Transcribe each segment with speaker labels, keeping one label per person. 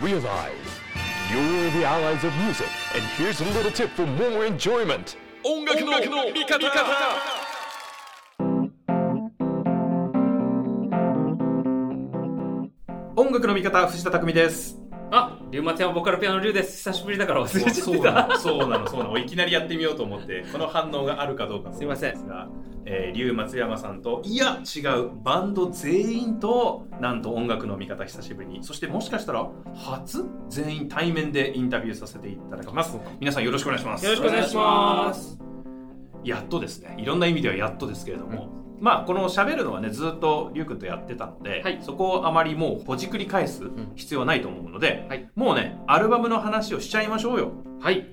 Speaker 1: Realize you're the allies of music, and here's a little tip for more enjoyment. 音楽の味方
Speaker 2: 音楽の味方藤田匠です
Speaker 3: あ、リュウマテアボカルピアノリュウです。久しぶりだから。忘れちゃって
Speaker 2: そうな
Speaker 3: た。
Speaker 2: のそうなの。そうなの。いきなりやってみようと思ってこの反応があるかどうか
Speaker 3: すいません。
Speaker 2: ですが、えー、龍松山さんといや違うバンド全員となんと音楽の味方久しぶりに。そしてもしかしたら初全員対面でインタビューさせていただきます。皆さんよろしくお願いします。
Speaker 3: よろしくお願いします。
Speaker 2: やっとですね。いろんな意味ではやっとですけれども、まあこの喋るのはねずっと龍君とやってたので、
Speaker 3: はい。
Speaker 2: そこをあまりもうほじくり返す必要はないと思うので、
Speaker 3: はい。
Speaker 2: もうねアルバムの話をしちゃいましょうよ。
Speaker 3: はい。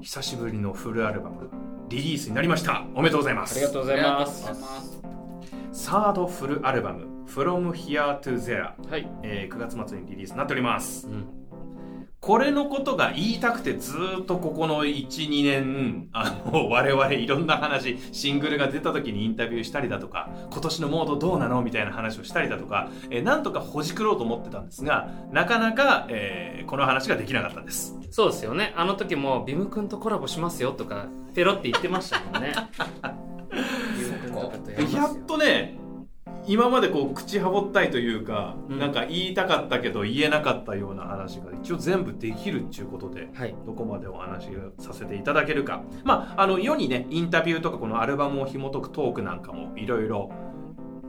Speaker 2: 久しぶりのフルアルバムリリースになりました。おめでとうございます。
Speaker 3: ありがとうございます。
Speaker 2: サードフルアルバム From Here to There、
Speaker 3: はい。
Speaker 2: えー9月末にリリースになっております。
Speaker 3: うん。
Speaker 2: これのことが言いたくてずーっとここの12年あの 我々いろんな話シングルが出た時にインタビューしたりだとか今年のモードどうなのみたいな話をしたりだとか、えーなんとかほじくろうと思ってたんですがなかなか、えーこの話ができなかったんです
Speaker 3: そうですよね。あの時もビム君とコラボしますよとか、ペロって言ってましたもんね。や
Speaker 2: やっとね今までこう口はぼったいというか、
Speaker 3: うん
Speaker 2: なんか言いたかったけど言えなかったような話が一応全部できるっていうことで
Speaker 3: はい。
Speaker 2: どこまでお話をさせていただけるかまああの世にねインタビューとかこのアルバムを紐解くトークなんかもいろいろ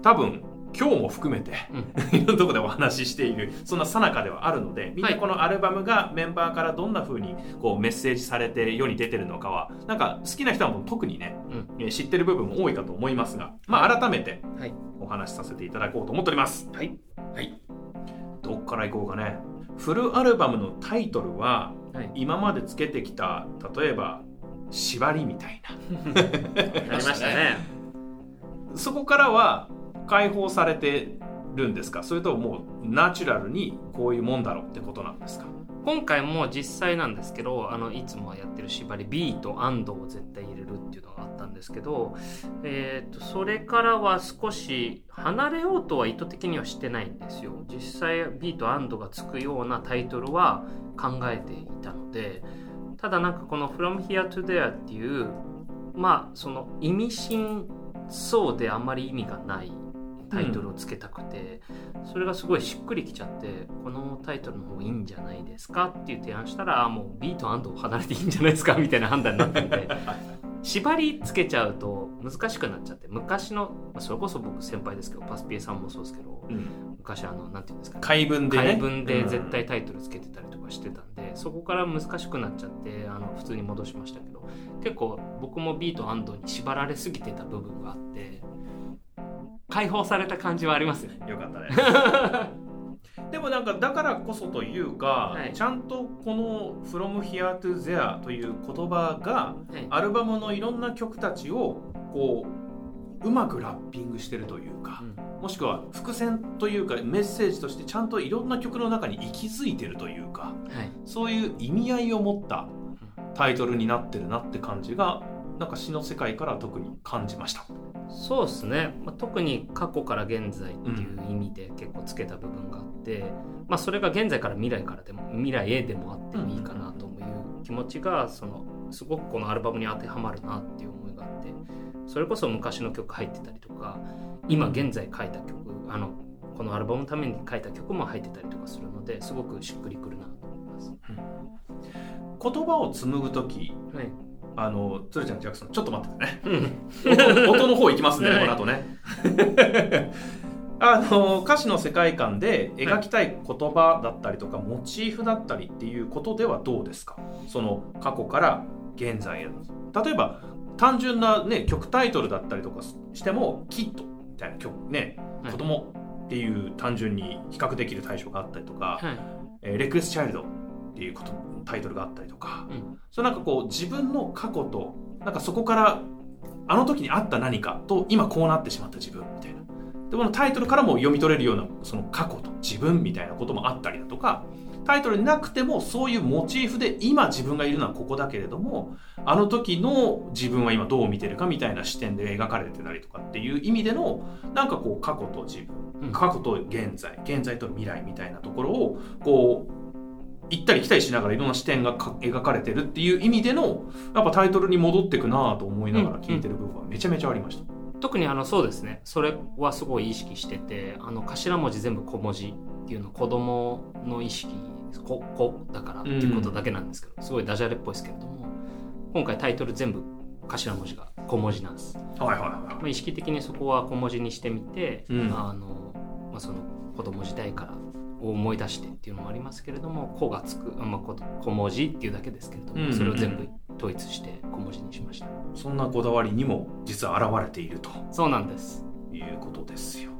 Speaker 2: 多分今日も含めて、いろんなところでお話ししているそんな最中ではあるのでみんな
Speaker 3: はい
Speaker 2: このアルバムがメンバーからどんな風にこうメッセージされて世に出てるのかはなんか好きな人はもう特にね、
Speaker 3: うん。
Speaker 2: えー知ってる部分も多いかと思いますが、まあ、改めて
Speaker 3: はい。
Speaker 2: お話しさせていただこうと思っております。
Speaker 3: はい。
Speaker 2: はい。どっから行こうかね。フルアルバムのタイトルは、
Speaker 3: はい。
Speaker 2: 今までつけてきた、例えば、縛りみたい
Speaker 3: なりましたね。
Speaker 2: な。そこからは解放されてるんですか？それとももうナチュラルにこういうもんだろうってことなんですか？
Speaker 3: 今回も実際なんですけどあのいつもやってる縛り B と and を絶対入れるったんですけど、えー、とそれからは少し離れようとは意図的にはしてないんですよ。実際 B と and がつくようなタイトルは考えていたのでただなんかこの From Here to There っていうまあその意味深そうであんまり意味がないタイトルをつけたくて、それがすごいしっくりきちゃってこのタイトルの方がいいんじゃないですかっていう提案したらあもう B と and を離れていいんじゃないですかみたいな判断になったんで縛りつけちゃうと難しくなっちゃって昔のまあそれこそ僕先輩ですけどパスピエさんもそうですけど昔あのなんていうんですかね
Speaker 2: 解文でね。
Speaker 3: 解文で絶対タイトルつけてたりとかしてたんで、そこから難しくなっちゃってあの普通に戻しましたけど結構僕も B と and に縛られすぎてた部分があって解放された感じはありますよね。
Speaker 2: うんよかったね。でもなんかだからこそというか、
Speaker 3: はい。
Speaker 2: ちゃんとこの「From Here to There」という言葉が
Speaker 3: はい。
Speaker 2: アルバムのいろんな曲たちをこううまくラッピングしてるというか、もしくは伏線というかメッセージとしてちゃんといろんな曲の中に息づいてるというか
Speaker 3: はい。
Speaker 2: そういう意味合いを持ったタイトルになってるなって感じがなんか詩の世界から特に感じました。
Speaker 3: そうですね、まあ、特に過去から現在っていう意味で結構つけた部分があって、まあ、それが現在から未来からでも未来へでもあってもいいかなという気持ちがそのすごくこのアルバムに当てはまるなっていう思いがあってそれこそ昔の曲入ってたりとか今現在書いた曲あのこのアルバムのために書いた曲も入ってたりとかするのですごくしっくりくるなと思います。
Speaker 2: 言葉を紡ぐ時
Speaker 3: はい
Speaker 2: あの鶴ちゃんジャクソンちょっと待っててね。
Speaker 3: うん。
Speaker 2: 音音の方行きますね、
Speaker 3: はい。
Speaker 2: この後ね。あの歌詞の世界観で描きたい言葉だったりとか、モチーフだったりっていうことではどうですか？その過去から現在への。例えば単純な、ね、曲タイトルだったりとかしても「キッド」みたいな曲ね「
Speaker 3: はい。
Speaker 2: 子供っていう単純に比較できる対象があったりとか
Speaker 3: はい「
Speaker 2: えーレクレス・チャイルド」っていうことタイトルがあったりとか、
Speaker 3: うん。
Speaker 2: それなんかこう自分の過去となんかそこからあの時にあった何かと今こうなってしまった自分みたいな。でこのタイトルからも読み取れるようなその過去と自分みたいなこともあったりだとかタイトルになくてもそういうモチーフで今自分がいるのはここだけれどもあの時の自分は今どう見てるかみたいな視点で描かれてたりとかっていう意味でのなんかこう過去と自分
Speaker 3: うん。
Speaker 2: 過去と現在現在と未来みたいなところをこう行ったり来たりしながらいろんな視点がか描かれてるっていう意味でのやっぱタイトルに戻ってくなと思いながら聞いてる部分はめちゃめちゃありました、
Speaker 3: 特にあのそうですね。それはすごい意識しててあの頭文字全部小文字っていうのは子供の意識子子だからっていうことだけなんですけど、すごいダジャレっぽいですけれども今回タイトル全部頭文字が小文字なんです、
Speaker 2: はいはいは
Speaker 3: まあ、意識的にそこは小文字にしてみて、
Speaker 2: うん。
Speaker 3: あのまあ、その子供時代からを思い出してっていうのもありますけれども「子」がつく、あまあ、こ小文字っていうだけですけれども、
Speaker 2: うんうんうん。
Speaker 3: それを全部統一して小文字にしました。
Speaker 2: いそんなこだわりにも実は現れていると。
Speaker 3: そうなんです。
Speaker 2: いうことですよ。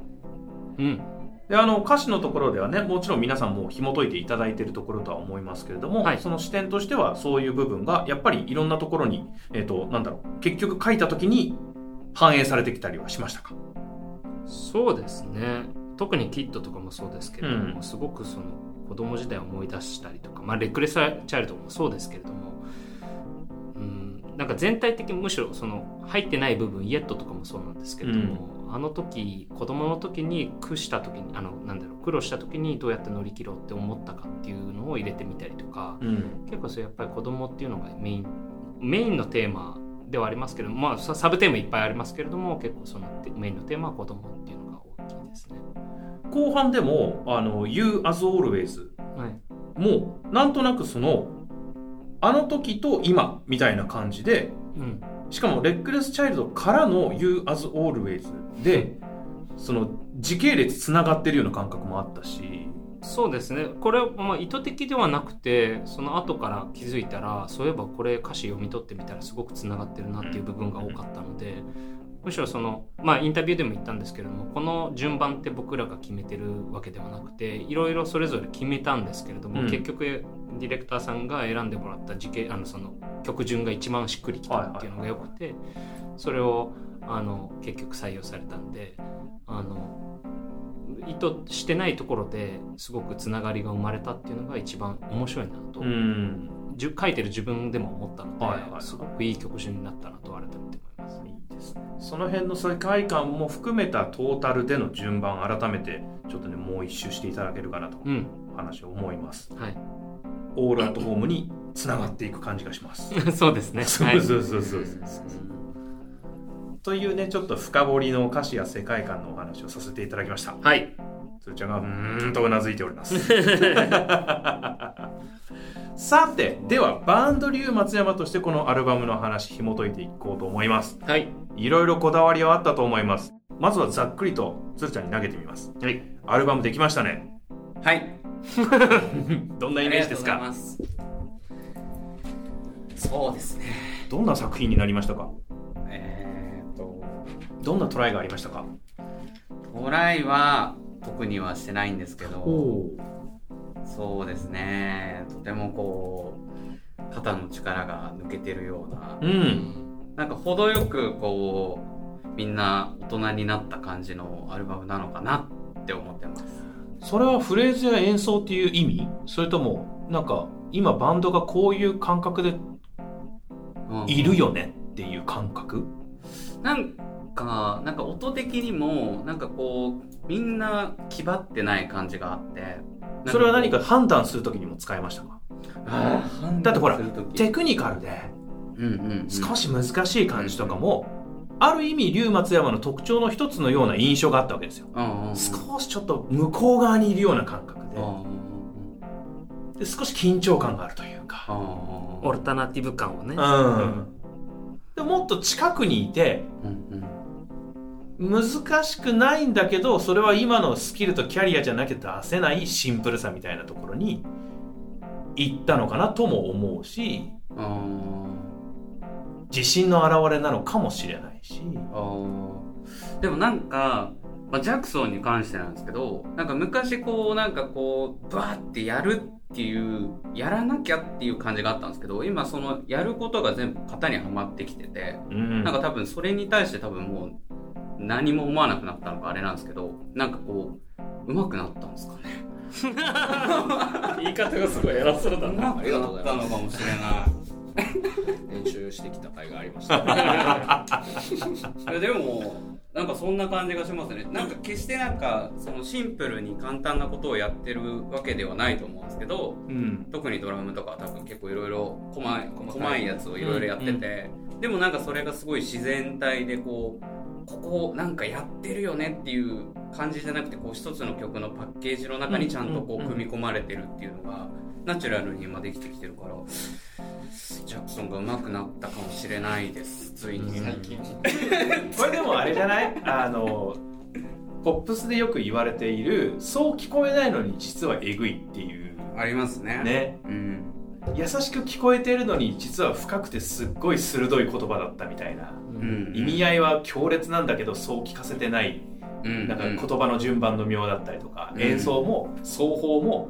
Speaker 3: うん。
Speaker 2: であの歌詞のところではねもちろん皆さんもう紐解いていただいているところとは思いますけれども、
Speaker 3: はい。
Speaker 2: その視点としてはそういう部分がやっぱりいろんなところに、えっとなんだろう結局書いた時に反映されてきたりはしましたか？
Speaker 3: そうですね特にキッドとかもそうですけれども、
Speaker 2: うん。
Speaker 3: すごくその子供時代を思い出したりとか、まあ、レクレスチャイルドもそうですけれどもうんなんか全体的にむしろその入ってない部分イエットとかもそうなんですけれども、あの時子供の時に苦した時にあのなんだろう苦労した時にどうやって乗り切ろうって思ったかっていうのを入れてみたりとか、
Speaker 2: うん。
Speaker 3: 結構それやっぱり子供っていうのがメインメインのテーマではありますけどまあササブテーマいっぱいありますけれども結構そのテメインのテーマは子供っていうのが大きいですね。
Speaker 2: 後半でも「あの You as always
Speaker 3: はい」
Speaker 2: もなんとなくそのあの時と今みたいな感じで
Speaker 3: うん、
Speaker 2: しかもレックレスチャイルドからの You as always でその時系列つながってるような感覚もあったし。
Speaker 3: そうですね。これはまあ意図的ではなくてその後から気づいたらそういえばこれ歌詞読み取ってみたらすごくつながってるなっていう部分が多かったのでむしろそのまあインタビューでも言ったんですけれどもこの順番って僕らが決めてるわけではなくていろいろそれぞれ決めたんですけれども、
Speaker 2: うん。
Speaker 3: 結局ディレクターさんが選んでもらった時系あのその曲順が一番しっくりきたっていうのがよくて、それをあの結局採用されたんであの意図してないところですごくつながりが生まれたっていうのが一番面白いなと、
Speaker 2: うん
Speaker 3: 書いてる自分でも思ったので、
Speaker 2: はいはい。はい
Speaker 3: すごくいい曲順になったなと改めて思います。
Speaker 2: いいですね。その辺の世界観も含めたトータルでの順番改めてちょっとねもう一周していただけるかなと
Speaker 3: うん、
Speaker 2: 話を思います。
Speaker 3: はい、
Speaker 2: オールアットホームにつながっていく感じがします。
Speaker 3: そうですね。
Speaker 2: そう
Speaker 3: はい
Speaker 2: そうそう。そうというねちょっと深掘りの歌詞や世界観のお話をさせていただきました。
Speaker 3: はい、
Speaker 2: つーちゃんがうーんとうなずいております さてではバンドリュー松山としてこのアルバムの話紐解いていこうと思います。
Speaker 3: はい、
Speaker 2: いろいろこだわりはあったと思います。まずはざっくりとつるちゃんに投げてみます。
Speaker 3: はい。
Speaker 2: アルバムできましたね。
Speaker 4: はい。
Speaker 2: どんなイメージですか？
Speaker 4: そうですね。
Speaker 2: どんな作品になりましたか？
Speaker 4: えーっと、
Speaker 2: どんなトライがありましたか？
Speaker 4: トライは特にはしてないんですけど、
Speaker 2: お
Speaker 4: そうですね。とてもこう、肩の力が抜けてるような、
Speaker 2: うん。
Speaker 4: なんか程よくこう、みんな大人になった感じのアルバムなのかなって思ってます。
Speaker 2: それはフレーズや演奏っていう意味？それともなんか今バンドがこういう感覚で
Speaker 4: うん。
Speaker 2: いるよねっていう感覚？
Speaker 4: なんか、なんか音的にも、なんかこう、みんな気張ってない感じがあって。
Speaker 2: それは何か判断するときにも使えましたか？だってほらテクニカルで
Speaker 4: うんうんうん、
Speaker 2: 少し難しい感じとかも、ある意味龍松山の特徴の一つのような印象があったわけですよ。
Speaker 4: うんうんうん、
Speaker 2: 少しちょっと向こう側にいるような感覚で。
Speaker 4: うんうんうん。
Speaker 2: で少し緊張感があるというか。
Speaker 4: うん
Speaker 3: オルタナティブ感をね。
Speaker 2: うん。でもっと近くにいて
Speaker 4: うん
Speaker 2: 難しくないんだけどそれは今のスキルとキャリアじゃなきゃ出せないシンプルさみたいなところに行ったのかなとも思うし自信の表れなのかもしれないし。
Speaker 4: でもなんか、まあ、ジャクソンに関してなんですけどなんか昔こうなんかこうバーってやるっていうやらなきゃっていう感じがあったんですけど今そのやることが全部型にはまってきてて
Speaker 2: うん。
Speaker 4: なんか多分それに対して多分もう何も思わなくなったのかあれなんですけどなんかこう上手くなったんですかね。
Speaker 3: 言い方がすごい偉そうだ
Speaker 4: 上手くなったのかもしれない
Speaker 5: 練習してきた甲斐がありました、
Speaker 4: いやでもなんかそんな感じがしますね。なんか決してなんかそのシンプルに簡単なことをやってるわけではないと思うんですけど
Speaker 2: うん。
Speaker 4: 特にドラムとかは多分結構いろいろ細い
Speaker 5: 細かい
Speaker 4: やつをいろいろやってて、でもなんかそれがすごい自然体でこうここなんかやってるよねっていう感じじゃなくてこう一つの曲のパッケージの中にちゃんとこ
Speaker 2: うんうんうん。
Speaker 4: う組み込まれてるっていうのがナチュラルに今できてきてるからジャクソンが上手くなったかもしれないです。ついに。
Speaker 5: 最近。
Speaker 2: これでもあれじゃない？あのポップスでよく言われているそう聞こえないのに実はえぐいっていう。
Speaker 4: ありますね。
Speaker 2: ね。
Speaker 4: うん。
Speaker 2: 優しく聞こえてるのに実は深くてすっごい鋭い言葉だったみたいな。
Speaker 4: うん。
Speaker 2: 意味合いは強烈なんだけどそう聞かせてない。
Speaker 4: うん。
Speaker 2: なんか言葉の順番の妙だったりとか、
Speaker 4: うん。
Speaker 2: 演奏も奏法も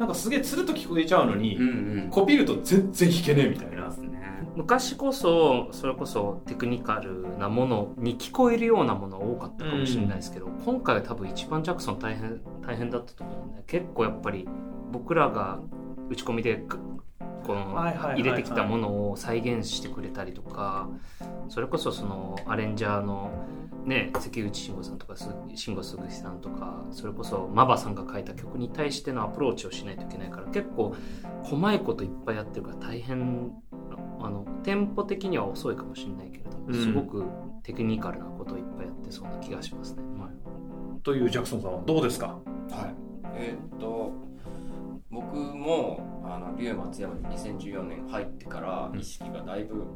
Speaker 2: なんかすげえつるっと聞こえちゃうのに、
Speaker 4: うんうん。
Speaker 2: コピると全然弾けねえみたいな。
Speaker 3: 昔こそそれこそテクニカルなものに聞こえるようなものが多かったかもしれないですけど、今回は多分一番ジャクソン大変大変だったと思うんで結構やっぱり僕らが打ち込みでくこの入れてきたものを再現してくれたりとかそれこそそのアレンジャーのね関口慎吾さんとかす慎吾鈴木さんとかそれこそマバさんが書いた曲に対してのアプローチをしないといけないから結構細いこといっぱいやってるから大変あのテンポ的には遅いかもしれないけれども、
Speaker 2: うん。
Speaker 3: すごくテクニカルなことをいっぱいやってそうな気がしますね。
Speaker 2: というジャクソンさんはどうですか？
Speaker 5: はい。えーっと僕もあの龍松山に2014年入ってから意識がだいぶ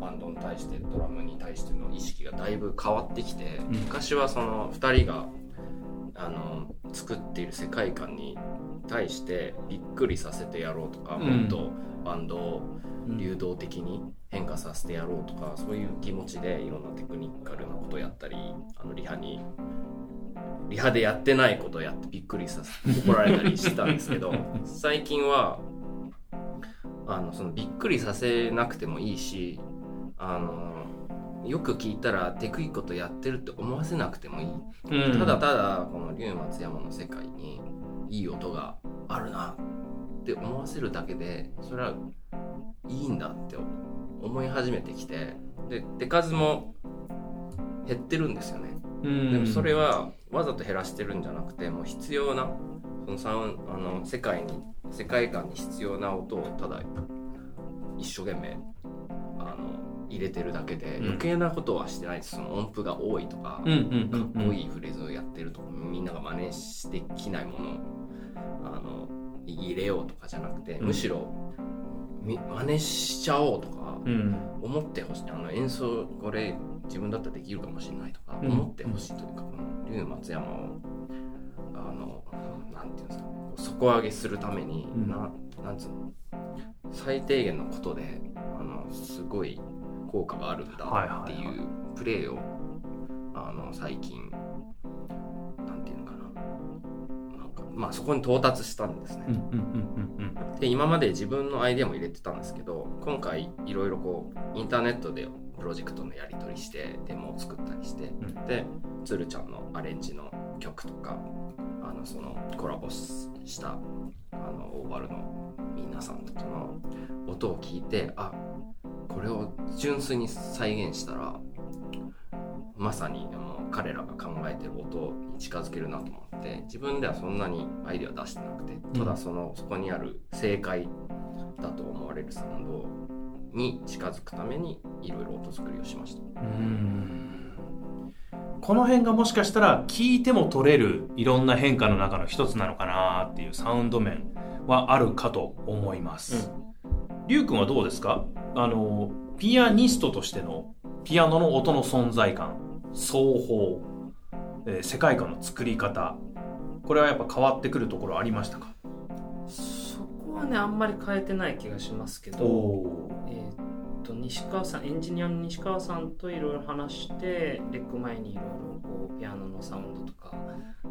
Speaker 5: バンドに対してドラムに対しての意識がだいぶ変わってきて、
Speaker 2: うん。
Speaker 5: 昔はその2人があの作っている世界観に対してびっくりさせてやろうとか、
Speaker 2: うん。
Speaker 5: もっとバンドを流動的に変化させてやろうとかそういう気持ちでいろんなテクニカルなことをやったりあのリハにリハでやってないことをやってびっくりさせ怒られたりしてたんですけど 最近はあのそのびっくりさせなくてもいいしあのよく聞いたらテクいことやってるって思わせなくてもいい。ただただこの龍松山の世界にいい音があるなって思わせるだけでそれはいいんだって思い始めてきてで手数も減ってるんですよね。
Speaker 2: うん
Speaker 5: でもそれはわざと減らしてるんじゃなくてもう必要なそのサウンあの世界に世界観に必要な音をただ一生懸命あの入れてるだけで
Speaker 2: うん。
Speaker 5: 余計なことはしてないです。その音符が多いとか、
Speaker 2: うんうん
Speaker 5: か
Speaker 2: うん。
Speaker 5: っこいいフレーズをやってるとか、みんなが真似してきないものをあの入れようとかじゃなくて、
Speaker 2: うん。
Speaker 5: むしろみ真似しちゃおうとか
Speaker 2: うん。
Speaker 5: 思ってほしい。あの演奏これ自分だったらできるかもしれないとか
Speaker 2: うん。
Speaker 5: 思ってほしいというか、この龍松山をあのなんていうんですか底上げするために、
Speaker 2: うん。
Speaker 5: ななんつうの最低限のことであのすごい効果があるんだっていうプレーをあの最近なんていうのかな。なんかまあそこに到達したんですね。
Speaker 2: うんうんうんうん。
Speaker 5: で今まで自分のアイデアも入れてたんですけど今回いろいろこうインターネットでプロジェクトのやり取りしてデモを作ったりして、
Speaker 2: ん。
Speaker 5: でつるちゃんのアレンジの曲とかあのそのコラボししたあのオーバルの皆さんとかの音を聞いてあこれを純粋に再現したらまさにあの彼らが考えてる音に近づけるなと思って自分ではそんなにアイデア出してなくてただそのそこにある正解だと思われるサウンドに近づくためにいろいろ音作りをしました。
Speaker 2: うん。この辺がもしかしたら聞いても取れるいろんな変化の中の一つなのかなっていうサウンド面はあるかと思います。りゅうくんはどうですか？あのピアニストとしてのピアノの音の存在感奏法、えー世界観の作り方これはやっぱ変わってくるところありましたか？
Speaker 3: そこはねあんまり変えてない気がしますけど、と西川さんエンジニアの西川さんといろいろ話してレック前にいろいろこうピアノのサウンドとか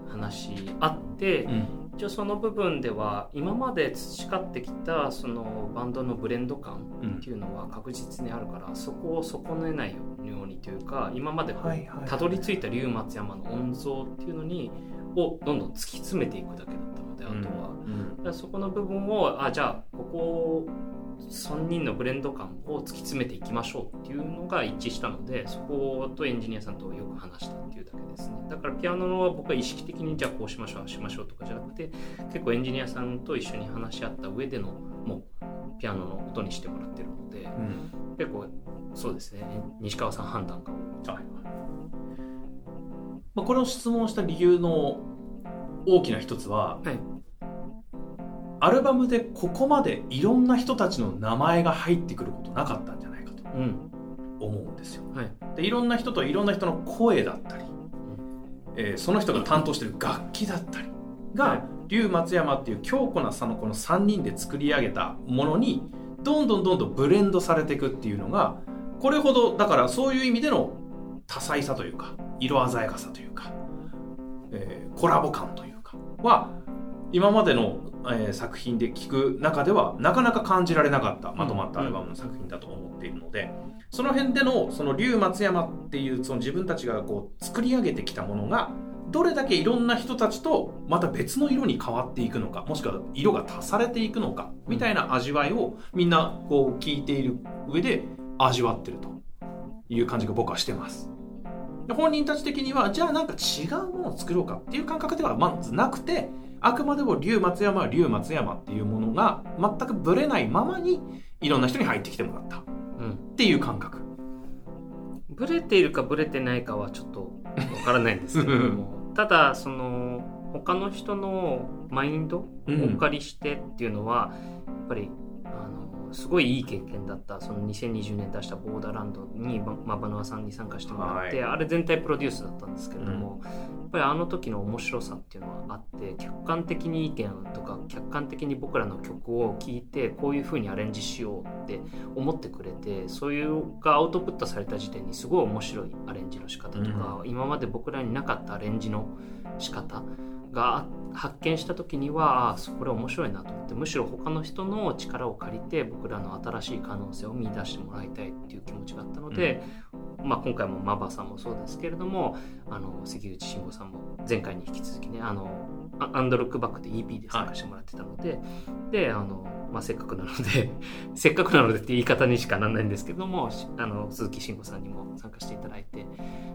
Speaker 3: 話し合って、
Speaker 2: うん。
Speaker 3: 一応その部分では今まで培ってきたそのバンドのブレンド感っていうのは確実にあるから、そこを損ねないようにというか今までたどり着いた龍松山の音像っていうのにをどんどん突き詰めていくだけだったのであとは。だからそこの部分をあじゃあここ3人のブレンド感を突き詰めていきましょうっていうのが一致したのでそことエンジニアさんとよく話したっていうだけですね。だからピアノのは僕は意識的にじゃあこうしましょうしましょうとかじゃなくて結構エンジニアさんと一緒に話し合った上でのもうピアノの音にしてもらってるので
Speaker 2: うん。
Speaker 3: 結構そうですね。西川さん判断が多い
Speaker 2: はい。まあ、これを質問した理由の大きな一つは、
Speaker 3: はい
Speaker 2: アルバムでここまでいろんな人たちの名前が入ってくることなかったんじゃないかと
Speaker 3: うん。
Speaker 2: 思うんですよ。
Speaker 3: はい。
Speaker 2: でいろんな人といろんな人の声だったり、えーその人が担当してる楽器だったりが、
Speaker 3: はい。
Speaker 2: 龍松山っていう強固な差のこの3人で作り上げたものにどんどんどんどんブレンドされていくっていうのがこれほどだからそういう意味での多彩さというか色鮮やかさというか、えーコラボ感というかは今までの、えー作品で聴く中ではなかなか感じられなかったまとまったアルバムの作品だと思っているので、その辺でのその龍松山っていうその自分たちがこう作り上げてきたものがどれだけいろんな人たちとまた別の色に変わっていくのかもしくは色が足されていくのかみたいな味わいをみんなこう聞いている上で味わってるという感じが僕はしてます。で本人たち的にはじゃあなんか違うものを作ろうかっていう感覚ではまずなくてあくまでも龍松山は龍松山っていうものが全くぶれないままにいろんな人に入ってきてもらった。っ
Speaker 3: うん。
Speaker 2: ていう感覚。
Speaker 3: ブレているかブレてないかはちょっとわからないんですけれども。ただその他の人のマインドをお借りしてっていうのは、やっぱりあのすごいいい経験だったその2020年出したボーダーランドにまマバノアさんに参加してもらって、あれ全体プロデュースだったんですけれども、やっぱりあの時の面白さっていうのはあって客観的に意見とか客観的に僕らの曲を聴いてこういう風にアレンジしようって思ってくれてそういうがアウトプットされた時点にすごい面白いアレンジの仕方とか、今まで僕らになかったアレンジの仕方が発見した時にはこれ面白いなと思ってむしろ他の人の力を借りて僕らの新しい可能性を見出してもらいたいっていう気持ちがあったので、まあ、今回もマバさんもそうですけれどもあの関口慎吾さんも前回に引き続きねあのアアンドロックバックで EP で参加してもらってたので、であの、まあ、せっかくなので せっかくなのでって言い方にしかならないんですけどもしあの鈴木慎吾さんにも参加していただいて。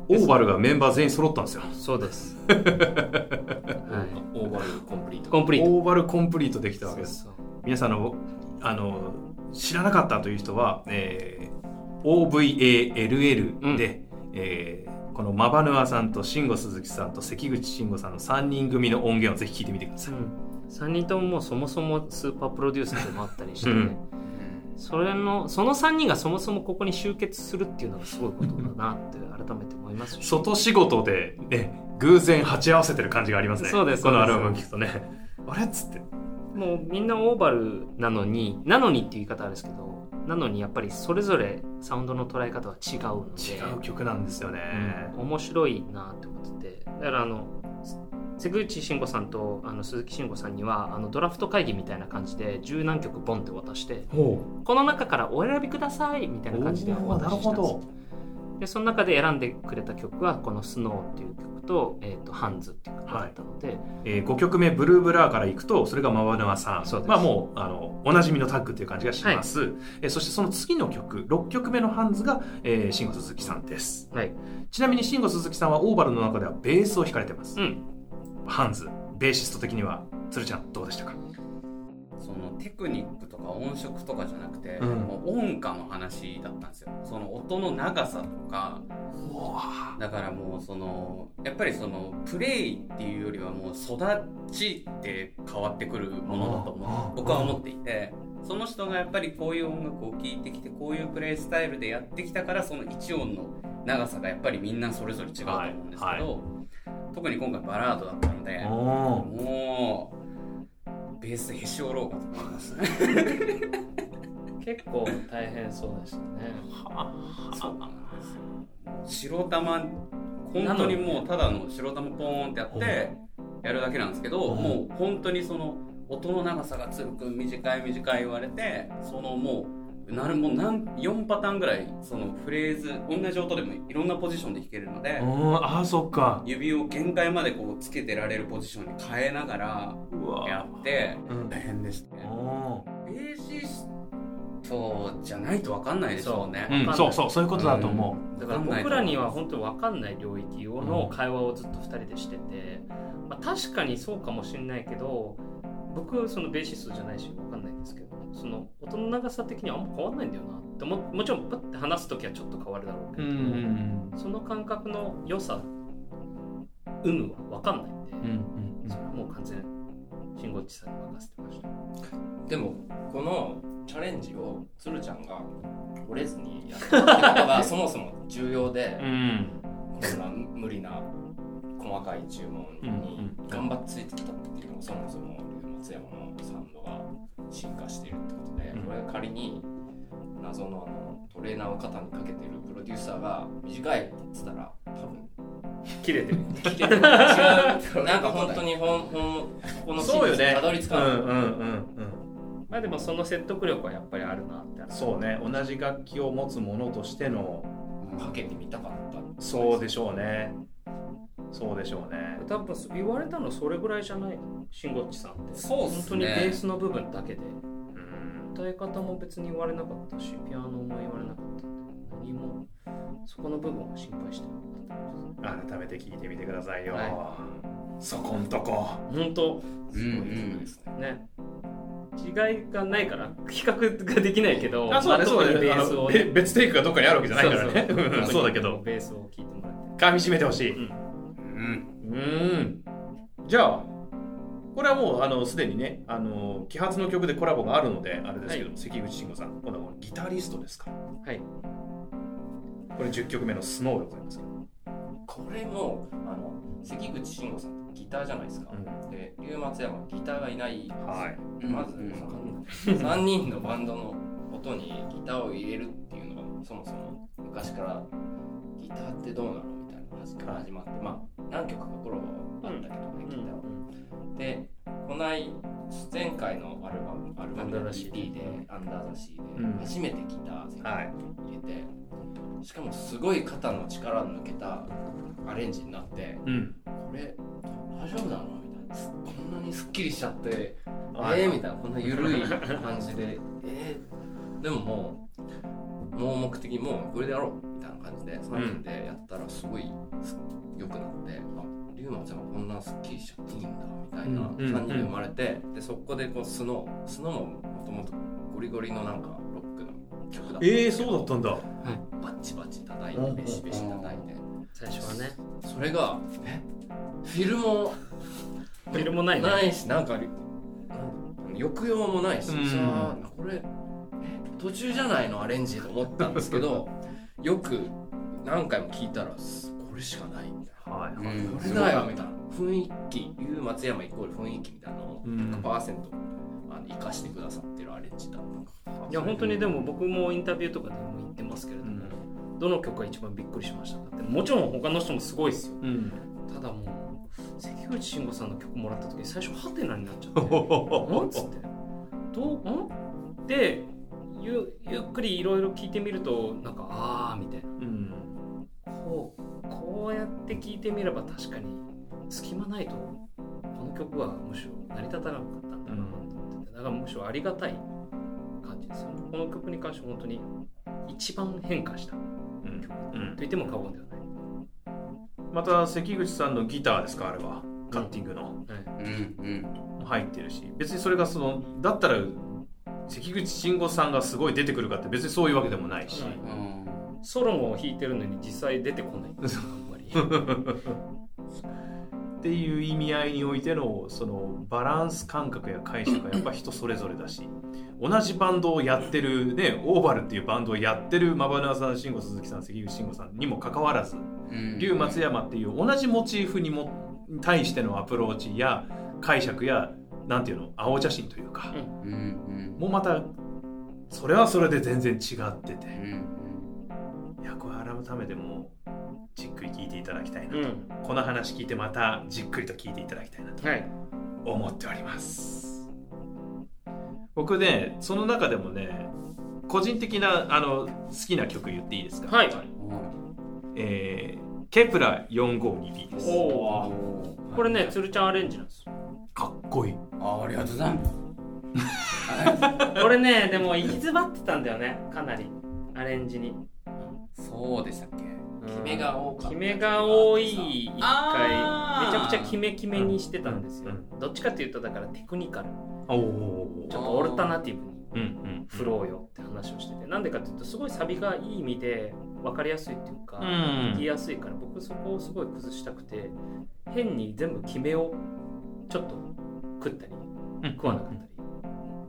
Speaker 2: Ovall がメンバー全員揃ったんですよ。
Speaker 3: そうです、
Speaker 5: オ
Speaker 3: はい、
Speaker 5: ーバルコンプリート。
Speaker 3: コンプリート。
Speaker 2: Ovall コンプリートできたわけです。皆さんのあの知らなかったという人は、えー OVALL で、えーこの mabanua さんと Shingo Suzuki さんと関口慎吾さんの3人組の音源をぜひ聞いてみてください。
Speaker 3: うん、3人とももうそもそもスーパープロデューサーでもあったりして、
Speaker 2: うん
Speaker 3: それのその3人がそもそもここに集結するっていうのがすごいことだなって改めて思いますし
Speaker 2: 外仕事で、ね、偶然鉢合わせてる感じがありますね。
Speaker 3: そうです
Speaker 2: このアルバム聞くとね。あれっつって。
Speaker 3: もうみんなオーバルなのになのにっていう言い方あるんですけどなのにやっぱりそれぞれサウンドの捉え方は違うので。
Speaker 2: 違う曲なんですよね。
Speaker 3: うん。面白いなって思ってて。だからあの瀬口慎吾さんとあの鈴木慎吾さんにはあのドラフト会議みたいな感じで十何曲ボンって渡して
Speaker 2: ほ
Speaker 3: この中からお選びくださいみたいな感じで渡ししたんです。でその中で選んでくれた曲はこの「スノーっていう曲と「えー、とハンズ」っていう曲だったので、
Speaker 2: え5曲目「ブルーブラー」からいくとそれがマバヌアさん。まあもうあのおなじみのタッグという感じがします、えーそしてその次の曲6曲目のハンズが、えー、慎吾鈴木さんです。
Speaker 3: はい。
Speaker 2: ちなみに慎吾鈴木さんはオーバルの中ではベースを弾かれてます、
Speaker 3: うん。
Speaker 2: ハンズベーシスト的には鶴ちゃんどうでしたか？
Speaker 4: そのテクニックとか音色とかじゃなくて、
Speaker 2: うん。
Speaker 4: もう音感の話だったんですよ。その音の長さとか。だからもうそのやっぱりそのプレイっていうよりはもう育ちって変わってくるものだと思う僕は思っていてその人がやっぱりこういう音楽を聴いてきてこういうプレイスタイルでやってきたからその1音の長さがやっぱりみんなそれぞれ違うと思うんですけど、
Speaker 2: はい。
Speaker 4: 特に今回バラードだったので
Speaker 2: お
Speaker 4: もうベースへし折ろうかと思いましたね
Speaker 3: 結構大変そうでしたね。
Speaker 4: そうなんですよ白玉本当にもうただの白玉ポーンってやってやるだけなんですけど
Speaker 2: うん。
Speaker 4: もう本当にその音の長さがつるく短い短い言われてそのもうなるもう何4パターンぐらいそのフレーズ同じ音でもいろんなポジションで弾けるので
Speaker 2: うんああそっか。
Speaker 4: 指を限界までこうつけてられるポジションに変えながら
Speaker 2: うわ
Speaker 4: やって
Speaker 2: うん。
Speaker 4: 大変でしたね
Speaker 2: お
Speaker 4: ベーシスそうじゃないと分かんないでしょうね。
Speaker 2: うん、そうそうそういうことだと思う、
Speaker 3: だから僕らには本当に分かんない領域の会話をずっと2人でしてて、まあ、確かにそうかもしれないけど僕そのベーシストじゃないし分かんないんですけどその音の長さ的にはあんま変わんないんだよなってももちろんパッて話す時はちょっと変わるだろうけど、
Speaker 2: うん
Speaker 3: その感覚の良さ有無は分かんないんで、
Speaker 2: うんうん
Speaker 3: それはもう完全慎吾っちさんに任せてました。
Speaker 5: でもこのチャレンジを鶴ちゃんが折れずにやったってことが そもそも重要で
Speaker 2: うん。
Speaker 5: こんな無理な細かい注文に頑張ってついてきたっていうのがそもそも松山の進化しているってことで
Speaker 2: うん。
Speaker 5: これが仮に謎のあのトレーナーを肩にかけてるプロデューサーが短いって言ってたら多分
Speaker 3: 切れてる。
Speaker 5: 切れてる。違 うなんか本当に本本ここの
Speaker 2: そうよね。
Speaker 5: たどり着かない、
Speaker 2: うんうんうんうん。
Speaker 3: まあでもその説得力はやっぱりあるなって
Speaker 2: そうね。同じ楽器を持つものとしての
Speaker 5: かけてみたかった。
Speaker 2: そうでしょうねそうでしょうね。
Speaker 3: 多分言われたのそれぐらいじゃない？慎吾っちさんって。
Speaker 4: そうっすね。
Speaker 3: 本当にベースの部分だけで。
Speaker 2: うん。
Speaker 3: 歌い方も別に言われなかったしピアノも言われなかった。何もそこの部分は心配して
Speaker 2: 改めて聞いてみてくださいよ、
Speaker 3: は
Speaker 2: そこんとこ。
Speaker 3: 本当
Speaker 5: すごい曲ですね、
Speaker 3: ね。違いがないから比較ができないけど
Speaker 2: あそうだね
Speaker 3: まあ
Speaker 2: そうだ
Speaker 3: ベースを
Speaker 2: あのべ別テイクがどっかにあるわけじゃないからね。
Speaker 3: そう
Speaker 2: う。ん そうだけど。
Speaker 3: ベースを聞いてもらって。
Speaker 2: 噛み締めてほしい。
Speaker 3: うん
Speaker 4: うん。
Speaker 2: うん。じゃあこれはもうあのすでにねあの揮発の曲でコラボがあるのであれですけども、関口慎吾さん今度はこのギタリストですか？ら
Speaker 3: はい。
Speaker 2: これ10曲目のスノーでございますけど。
Speaker 5: これもあの関口慎吾さんギターじゃないですか、で龍松山はギターがいない
Speaker 2: はい。
Speaker 5: まず、
Speaker 4: うん。
Speaker 5: 3人のバンドの音にギターを入れるっていうのがそもそも昔からギターってどうなの？話から始まってまあ何曲か頃はあったけどね、ギターは。でこない前回のアルバムアルバムの EP で「アンダー・ザ・シー」
Speaker 2: うん。
Speaker 5: で初めてギター関口
Speaker 2: はい。
Speaker 5: 入れて、しかもすごい肩の力抜けたアレンジになって
Speaker 2: うん。
Speaker 5: これ大丈夫なのみたいな。すこんなにすっきりしちゃって
Speaker 2: はい。
Speaker 5: えー、みたいなこんな緩い 感じで。えー、でももう盲目的にもうこれでやろうみたいな感じで3人でやったらすごいす良くなって、あ龍馬ちゃんもこんなすっきりしちゃっていいんだみたいな
Speaker 2: うん
Speaker 5: 3人で生まれて、でそこでこうスノースノーももともとゴリゴリのなんかロックの曲だったん
Speaker 2: えー、そうだったんだ。
Speaker 5: バッチバチ叩い
Speaker 2: うん
Speaker 5: てベシベシ叩いて。
Speaker 3: 最初はね。
Speaker 5: それがえ？フィルも
Speaker 3: フィルもないね。
Speaker 5: ないしなんか抑揚もないし、
Speaker 2: うん。
Speaker 5: じゃあこれえ？途中じゃないの？アレンジと思ったんですけど よく何回も聞いたらすこれしかない。みたいな
Speaker 2: はい。
Speaker 4: うん
Speaker 5: これだよみたいな。雰囲気いう松山イコール雰囲気みたいなの。を
Speaker 2: うん。
Speaker 5: 100%あの生かしてくださってるアレンジだ
Speaker 3: いや本当にでも僕もインタビューとかでも言ってますけれども、
Speaker 2: うん
Speaker 3: どの曲が一番びっくりしましたかって。もちろん他の人もすごいですよ。
Speaker 2: うん。
Speaker 3: ただもう関口慎吾さんの曲もらった時最初ハテナになっちゃって。なんつって。どうん？でゆゆっくりいろいろ聞いてみるとなんかああみたいな。
Speaker 2: うん。
Speaker 3: こうこうやって聞いてみれば確かに隙間ないとこの曲はむしろ成り立たなかったんだなと思ってて。だからむしろありがたい感じですよね。この曲に関して本当に一番変化した。
Speaker 2: うん。うん。
Speaker 3: と言っても過言ではない、
Speaker 2: また関口さんのギターですかあれは。カッティングの。
Speaker 3: はい。
Speaker 4: うんうん。
Speaker 2: 入ってるし。別にそれがそのだったら関口慎吾さんがすごい出てくるかって別にそういうわけでもないし、
Speaker 3: はい
Speaker 4: うん。
Speaker 3: ソロも弾いてるのに実際出てこない。あんまり
Speaker 2: っていう意味合いにおいてのそのバランス感覚や解釈はやっぱ人それぞれだし。同じバンドをやってるねオーバルっていうバンドをやってるマバナーさん慎吾鈴木さん関口慎吾さんにもかかわらず。
Speaker 4: うん。
Speaker 2: 龍松山っていう同じモチーフにも対してのアプローチや解釈やなんていうの？青写真というか、
Speaker 4: うん。うん
Speaker 2: もうまたそれはそれで全然違ってて。
Speaker 4: うん
Speaker 2: いやこれ改めてもうじっくり聞いていただきたいなと、
Speaker 3: うん。
Speaker 2: この話聞いてまたじっくりと聞いていただきたいなと
Speaker 3: はい。
Speaker 2: 思っております。僕ねその中でもね個人的なあの好きな曲言っていいですか？
Speaker 3: はい。
Speaker 2: えーケプラ 452B です。
Speaker 3: おおこれねつるちゃんアレンジなんですよ。
Speaker 2: かっこいい
Speaker 4: あありがとうございます。
Speaker 3: これねでも行き詰まってたんだよね。かなり。アレンジに。
Speaker 4: そうでしたっけ？
Speaker 5: 決めが多かった
Speaker 3: 決めが多い一回。
Speaker 4: あー。
Speaker 3: めちゃくちゃ決め決めにしてたんですよ、どっちかっていうとだからテクニカル。ちょっとオルタナティブに
Speaker 2: うんうん
Speaker 3: 振ろうよって話をしてて。なんでかっていうとすごいサビがいい意味で分かりやすいっていうか、
Speaker 2: うん。
Speaker 3: 聞きやすいから僕そこをすごい崩したくて変に全部決めをちょっと食ったり
Speaker 2: うん。
Speaker 3: 食わなかったり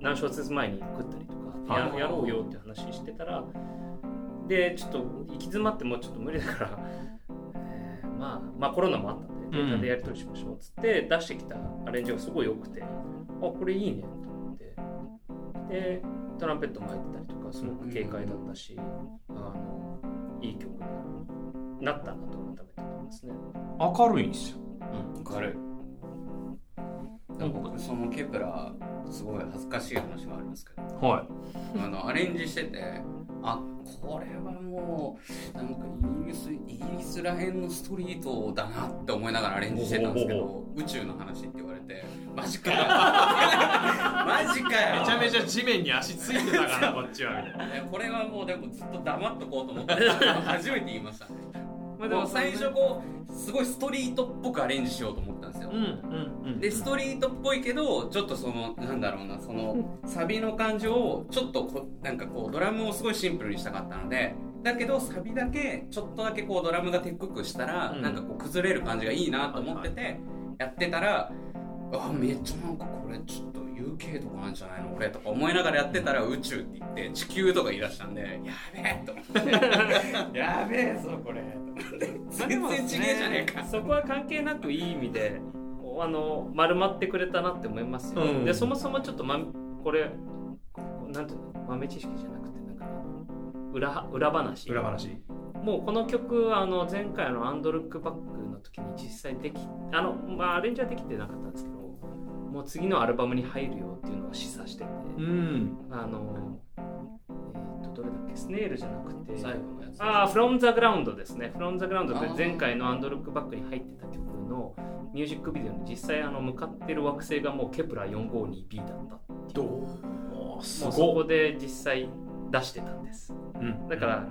Speaker 3: 何小節前に食ったりとかや
Speaker 2: はい
Speaker 3: やろうよって話してたらでちょっと行き詰まってもうちょっと無理だから、えーまあ、まあコロナもあったんでデータでやり取りしましょうっつって出してきたアレンジがすごい良くてあこれいいねと思ってでトランペットも入ってたりとかすごく軽快だったし、あのいい曲になったなと改めて思いますね。
Speaker 2: 明るいんですよ。
Speaker 4: 軽い僕そのケプラすごい恥ずかしい話がありますけど。
Speaker 2: は
Speaker 4: あのアレンジしててあこれはもうなんかイギリスイギリスらへんのストリートだなって思いながらアレンジしてたんですけど宇宙の話って言われてマジかよ。マジかよ。
Speaker 2: めちゃめちゃ地面に足ついてたからこっちは。みたいな
Speaker 4: これはもうでもずっと黙っとこうと思って初めて言いました。ね
Speaker 3: まあ
Speaker 4: でも最初こうすごいストリートっぽくアレンジしようと思ったんですよ、でストリートっぽいけどちょっとそのなんだろうなその サビの感じをちょっとこなんかこうドラムをすごいシンプルにしたかったのでだけどサビだけちょっとだけこうドラムがテックくしたら、
Speaker 2: うん。
Speaker 4: なんかこう崩れる感じがいいなと思ってて、やってたらあめっちゃなんかこれちょっと UK とかなんじゃないのこれとか思いながらやってたら宇宙って言って地球とか言い出したんでやべえと思って。やべえぞこれ。全然違えじゃねえか。
Speaker 3: そこは関係なくいい意味であの丸まってくれたなって思いますよ、
Speaker 2: うん。
Speaker 3: でそもそもちょっと、ま、これなんていうの豆知識じゃなくてなんか裏裏話。
Speaker 2: 裏話。
Speaker 3: もうこの曲あの前回の「アンドルックバック」の時に実際できあの、まあ、アレンジはできてなかったんですけどもう次のアルバムに入るよっていうのを示唆してて、
Speaker 2: うん。
Speaker 3: あのえっ、とどれだっけ？ Snail じゃなくて。
Speaker 4: 最後のやつ。
Speaker 3: ああ、From the Ground ですね。From the Ground って
Speaker 4: あー。
Speaker 3: 前回の And look back に入ってた曲のミュージックビデオに実際あの向かってる惑星がもうケプラー 452b だったっていう。
Speaker 2: どう？す
Speaker 3: もうそこで実際出してたんです。
Speaker 2: うん。
Speaker 3: だから、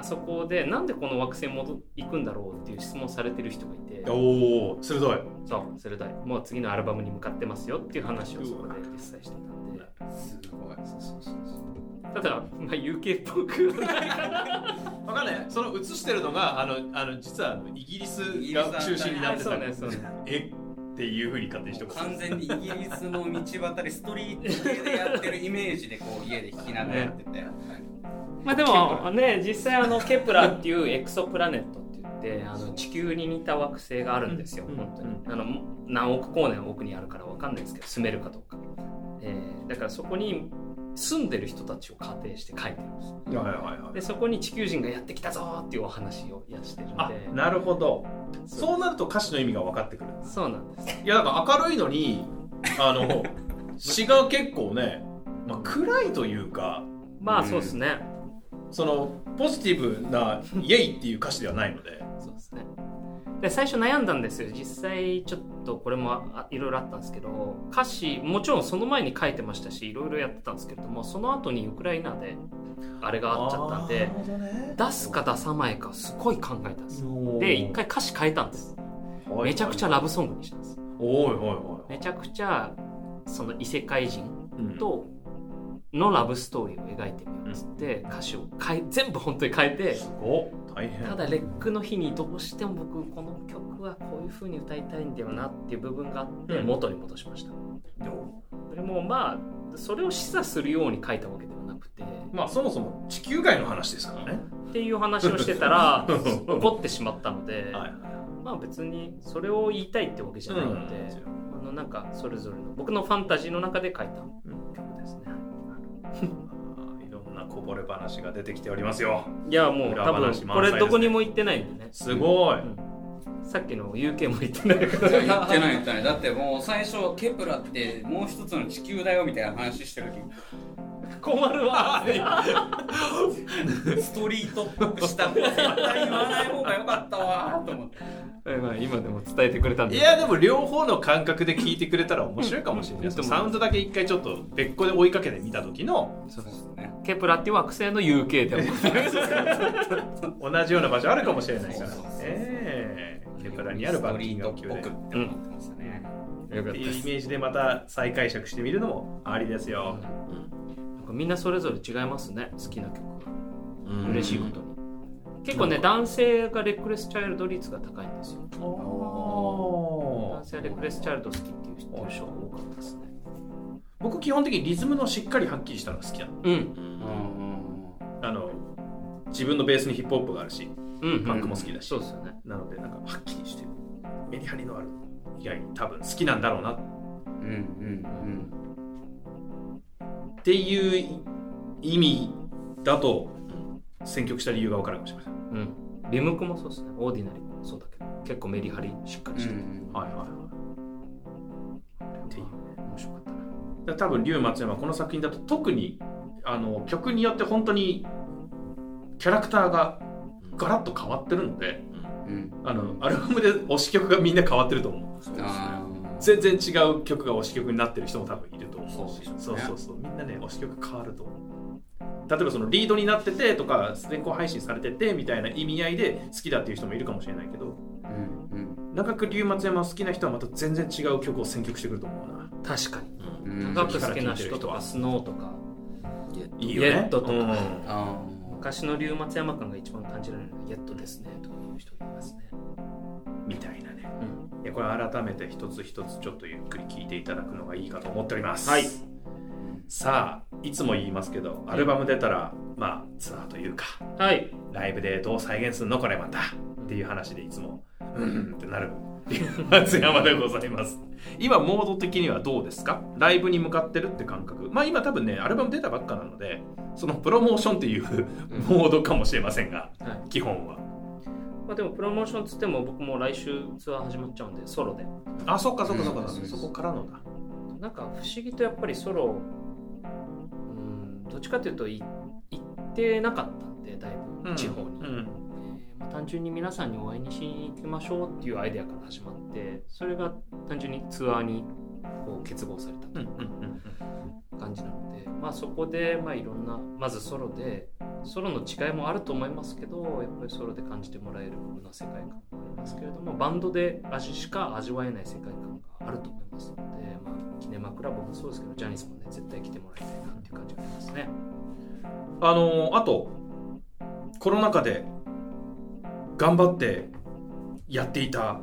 Speaker 3: あそこでなんでこの惑星に行くんだろうっていう質問されてる人がいて、
Speaker 2: おお鋭い。
Speaker 3: そう、鋭い。もう次のアルバムに向かってますよっていう話をそこで実際してたんで。
Speaker 4: すごい。
Speaker 3: そうそうそうそうただ、まあ、UK っぽく。はないかな。
Speaker 2: わかんない。その映してるのがあのあの実はあのイギリスが中心になってた。
Speaker 3: そうねそうね。
Speaker 2: え？っていうふうに勝手にしてます。
Speaker 4: 完全にイギリスの道端でストリート系でやってるイメージでこう家で弾きながらやってて、
Speaker 3: まあでもね実際あのケプラっていうエクソプラネットって言って あの地球に似た惑星があるんですよ、
Speaker 2: うん
Speaker 3: 本当に。あの何億光年奥にあるから分かんないですけど住めるかどうか、えーだからそこに住んでる人たちを仮定して書いてるんです
Speaker 2: はいはいはい。
Speaker 3: でそこに地球人がやってきたぞーっていうお話をやしてるん
Speaker 2: あ
Speaker 3: で
Speaker 2: なるほど。
Speaker 3: そう。
Speaker 2: そうなると歌詞の意味が分かってくる
Speaker 3: そうなんです。
Speaker 2: いやだから明るいのに あの詩が結構ね、まあ、暗いというか。
Speaker 3: まあそうですね、
Speaker 2: そのポジティブな「イエイ!」っていう歌詞ではないので。
Speaker 3: そうですね。で最初悩んだんですよ。実際ちょっとこれもあいろいろあったんですけど歌詞もちろんその前に書いてましたしいろいろやってたんですけれどもその後にウクライナであれがあっちゃったんで
Speaker 2: ね。
Speaker 3: 出すか出さないかすごい考えたんですで一回歌詞変えたんです。めちゃくちゃラブソングにしたんです
Speaker 2: おいおいおい。
Speaker 3: めちゃくちゃその異世界人
Speaker 2: うん。
Speaker 3: とのラブストーリーを描いてみようっつって歌詞を変え全部本当に変えて
Speaker 2: すごっ。大変。
Speaker 3: ただレックの日にどうしても僕この曲はこういう風に歌いたいんだよなっていう部分があって
Speaker 2: うん。
Speaker 3: 元に戻しました、でもまあそれを示唆するように書いたわけではなくて
Speaker 2: まあそもそも地球外の話ですからね。
Speaker 3: っていう話をしてたら 怒ってしまったので、
Speaker 2: はい
Speaker 3: まあ別にそれを言いたいってわけじゃないので、あのなんかそれぞれの僕のファンタジーの中で書いた曲ですね、
Speaker 2: あいろんなこぼれ話が出てきておりますよ。
Speaker 3: いやもう
Speaker 2: 裏
Speaker 3: 多分これどこにも言ってない。んでね、
Speaker 2: すごい、
Speaker 3: うん。さっきの UK も言ってないけど
Speaker 4: いや言ってない言ってない。だってもう最初ケプラってもう一つの地球だよみたいな話してる時。
Speaker 3: 困るわ。
Speaker 4: ストリートっぽくした。方絶対言わない方が良かったわと思って
Speaker 3: まあ今でも伝えてくれたんで
Speaker 2: いやでも両方の感覚で聞いてくれたら面白いかもしれない、
Speaker 3: うん。
Speaker 2: そのサウンドだけ一回ちょっと別個で追いかけてみた時の
Speaker 3: そうですね。ケプラっていう惑星の UK でも。
Speaker 2: 同じような場所あるかもしれないから。ええケプラにあるバッキンガム宮殿
Speaker 4: ストリートっぽくって。
Speaker 2: いうイメージでまた再解釈してみるのもありですよ、
Speaker 3: なんかみんなそれぞれ違いますね。好きな曲が
Speaker 5: うん。
Speaker 3: 嬉しいことに結構ね男性がレクレスチャイルド率が高いんですよ。
Speaker 2: お
Speaker 3: 男性はレクレスチャイルド好きっていう人が多かったですね。
Speaker 2: 僕基本的にリズムのしっかりはっきりしたのが好きなの。
Speaker 3: うん。
Speaker 4: うん。うん
Speaker 2: あの自分のベースにヒップホップがあるし
Speaker 3: うん
Speaker 2: パンクも好きだし、
Speaker 3: そうですよね。
Speaker 2: なのでなんかはっきりしてる。メリハリのある以外に多分好きなんだろうな。
Speaker 4: うんうん。
Speaker 2: っていう意味だと選曲した理由が分かるかもしれません、
Speaker 3: うん。リムクもそうですね。オーディナリーもそうだけど。結構メリハリしっかりしてて、
Speaker 4: うん
Speaker 2: はいはい。はいっていう
Speaker 3: 面白かったな。
Speaker 2: 多分龍松山この作品だと特にあの曲によって本当にキャラクターがガラッと変わってるので
Speaker 4: うん。
Speaker 2: あのアルバムで推し曲がみんな変わってると思う。
Speaker 4: あー。
Speaker 2: 全然違う曲が推し曲になってる人も多分いると思うし。
Speaker 4: そうですね。
Speaker 2: そうそうそう。みんなね推し曲変わると思う例えばそのリードになっててとか先行配信されててみたいな意味合いで好きだっていう人もいるかもしれないけど
Speaker 4: うんうん。
Speaker 2: 長く龍松山好きな人はまた全然違う曲を選曲してくると思うな。
Speaker 3: 確かに。
Speaker 4: うん。
Speaker 3: 長く好きな人とかスノーとか
Speaker 2: いい
Speaker 3: よね。イエットとか。
Speaker 2: うん。
Speaker 4: あ
Speaker 3: 昔の龍松山感が一番感じられるのはイエットですねとかいう人いますね。
Speaker 2: みたいなね。
Speaker 3: うん。
Speaker 2: いやこれ改めて一つ一つちょっとゆっくり聞いていただくのがいいかと思っております。
Speaker 3: はい
Speaker 2: さあいつも言いますけどアルバム出たらまあツアーというか
Speaker 3: はい。
Speaker 2: ライブでどう再現するのこれまたっていう話でいつもうんってなる松山でございます。今モード的にはどうですか？ライブに向かってるって感覚。まあ今多分ねアルバム出たばっかなのでそのプロモーションっていうモードかもしれませんが
Speaker 3: はい。
Speaker 2: 基本は。
Speaker 3: まあ、でもプロモーションつっても僕も来週ツアー始まっちゃうんでソロで。
Speaker 2: あそっかそっかそっか、
Speaker 4: うん。
Speaker 2: そこからのだ。
Speaker 3: なんか不思議とやっぱりソロっちかというとい行ってなかったんでだいぶ地方に、
Speaker 2: うん。
Speaker 3: えーまあ、単純に皆さんにお会いにしに行きましょうっていうアイデアから始まってそれが単純にツアーにこう結合されたと
Speaker 2: うんうんうん
Speaker 3: 感じなので、まあ、そこでまあいろんなまずソロでソロの違いもあると思いますけどやっぱりソロで感じてもらえる僕の世界観もありますけれどもバンドで味しか味わえない世界観があると思いますので、まあ、キネマクラブもそうですけどジャニスもね絶対来てもらいたいなっていう感じがありますね。
Speaker 2: あのあとコロナ禍で頑張ってやっていた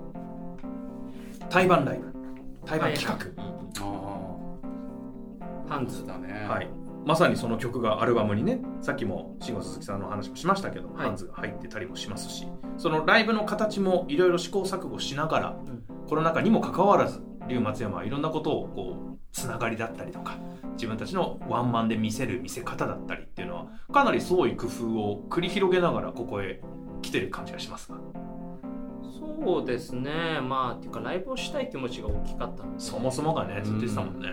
Speaker 2: 対バンライブ対バン企画、
Speaker 4: あ
Speaker 3: ハンズ
Speaker 4: だね。
Speaker 2: はい、まさにその曲がアルバムにねさっきも慎吾鈴木さんの話もしましたけど、
Speaker 3: はい。
Speaker 2: ハンズが入ってたりもしますしそのライブの形もいろいろ試行錯誤しながら、
Speaker 3: ん。
Speaker 2: コロナ禍にもかかわらず龍松山はいろんなことをこうつながりだったりとか自分たちのワンマンで見せる見せ方だったりっていうのはかなり創意工夫を繰り広げながらここへ来てる感じがしますが
Speaker 3: そうですね。まあっていうかライブをしたい気持ちが大きかったので。
Speaker 2: そもそもがねずっと言ってたもんね、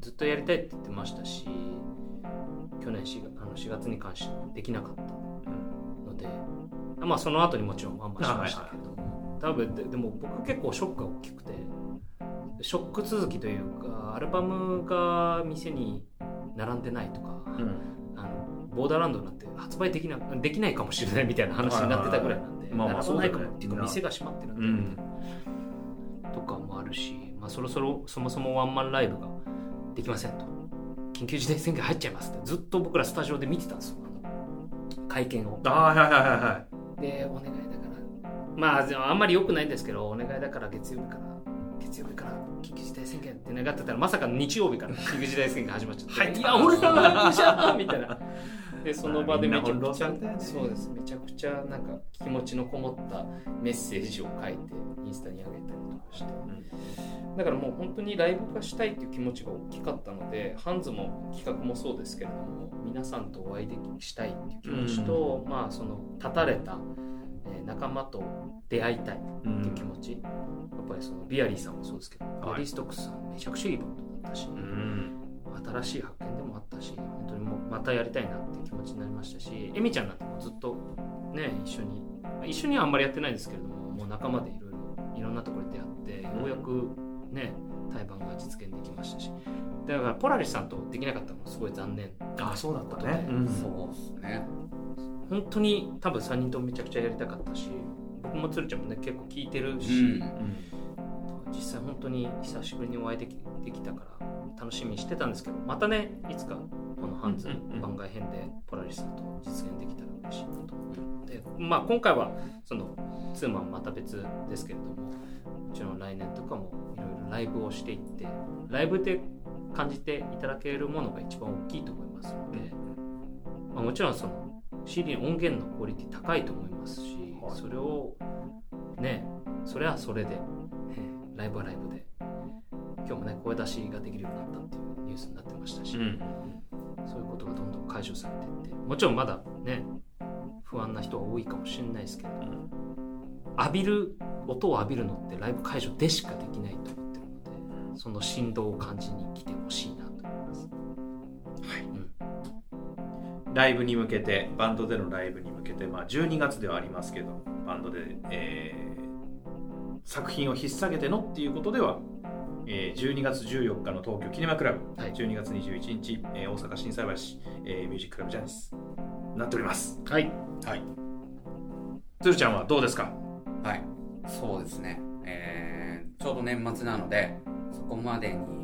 Speaker 3: ずっとやりたいって言ってましたし去年 4, 月あの4月に関してできなかったので。まあその後にもちろんワンマンしましたけれども、多分ででも僕結構ショックが大きくてショック続きというかアルバムが店に並んでないとか、
Speaker 2: うん。
Speaker 3: あのボーダーランドなんて発売できなできないかもしれないみたいな話になってたぐらいなんで
Speaker 2: まあまあ
Speaker 3: 並ばないかも
Speaker 2: そうだよね
Speaker 3: っていうか店が閉まってるんで、
Speaker 2: うん
Speaker 3: とかもあるし、まあ、そろそろそもそもワンマンライブができませんと。緊急事態宣言入っちゃいますって。ずっと僕らスタジオで見てたんですよ。会見を。
Speaker 2: ああはいはいはいはい
Speaker 3: でお願いだから。まああんまり良くないんですけどお願いだから月曜日から月曜日から緊急事態宣言って願ってたらまさかの日曜日から緊急事態宣言始まっちゃって、
Speaker 2: はい。
Speaker 3: いや俺らはじゃあみたいな。でその場でめちゃくちゃ
Speaker 2: ね。
Speaker 3: そうです。めちゃくちゃなんか気持ちのこもったメッセージを書いてインスタに上げたりとかして、だからもう本当にライブ化したいっていう気持ちが大きかったのでハンズも企画もそうですけれども皆さんとお会いできしたいっていう気持ちと、まあその立たれた、えー仲間と出会いたいっていう気持ち、やっぱりそのビアリーさんもそうですけど、ビアリーストックスさんめちゃくちゃいいバンドだったし、
Speaker 2: うん
Speaker 3: 新しい発見でもあったし本当にもうまたやりたいなっていう気持ちになりましたしエミちゃんなんてもうずっとね一緒に一緒にはあんまりやってないですけれどももう仲間でいろいろいろんなところで出会ってようやくね対バンが実現できましたし。だからポラリスさんとできなかったのもすごい残念
Speaker 2: あそうだった。ね。うん。
Speaker 4: そうっすね
Speaker 3: 本当に多分3人ともめちゃくちゃやりたかったし僕も鶴ちゃんもね結構聞いてる
Speaker 4: う
Speaker 3: し、
Speaker 4: ん
Speaker 3: 実際本当に久しぶりにお会いできできたから楽しみにしてたんですけどまたねいつかこのハンズ
Speaker 2: うんうんうん。
Speaker 3: 番外編でポラリスさんと実現できたら嬉しいなと。思ってまあ、今回はそのツーマンまた別ですけれどももちろん来年とかもいろいろライブをしていってライブで感じていただけるものが一番大きいと思いますので、まあ、もちろんその CD の音源のクオリティ高いと思いますし、
Speaker 2: はい。
Speaker 3: それをねそれはそれで、えーライブはライブで今日もね声出しができるようになったっていうニュースになってましたし、
Speaker 2: うん。
Speaker 3: そういうことがどんどん解消されていってもちろんまだね不安な人は多いかもしれないですけど、浴びる音を浴びるのってライブ会場でしかできないと思ってるのでその振動を感じに来てほしい
Speaker 2: ライブに向けてバンドでのライブに向けて、まあ、12月ではありますけどバンドで、えー作品を引っ提げてのっていうことでは、えー12月14日の東京キネマクラブ、
Speaker 3: はい。
Speaker 2: 12月21日、えー大阪心斎橋、えーミュージッククラブジャニスなっております。
Speaker 3: はい、
Speaker 4: はい。
Speaker 2: つるちゃんはどうですか？
Speaker 4: はい。そうですね。えー、ちょうど年末なのでそこまでにあ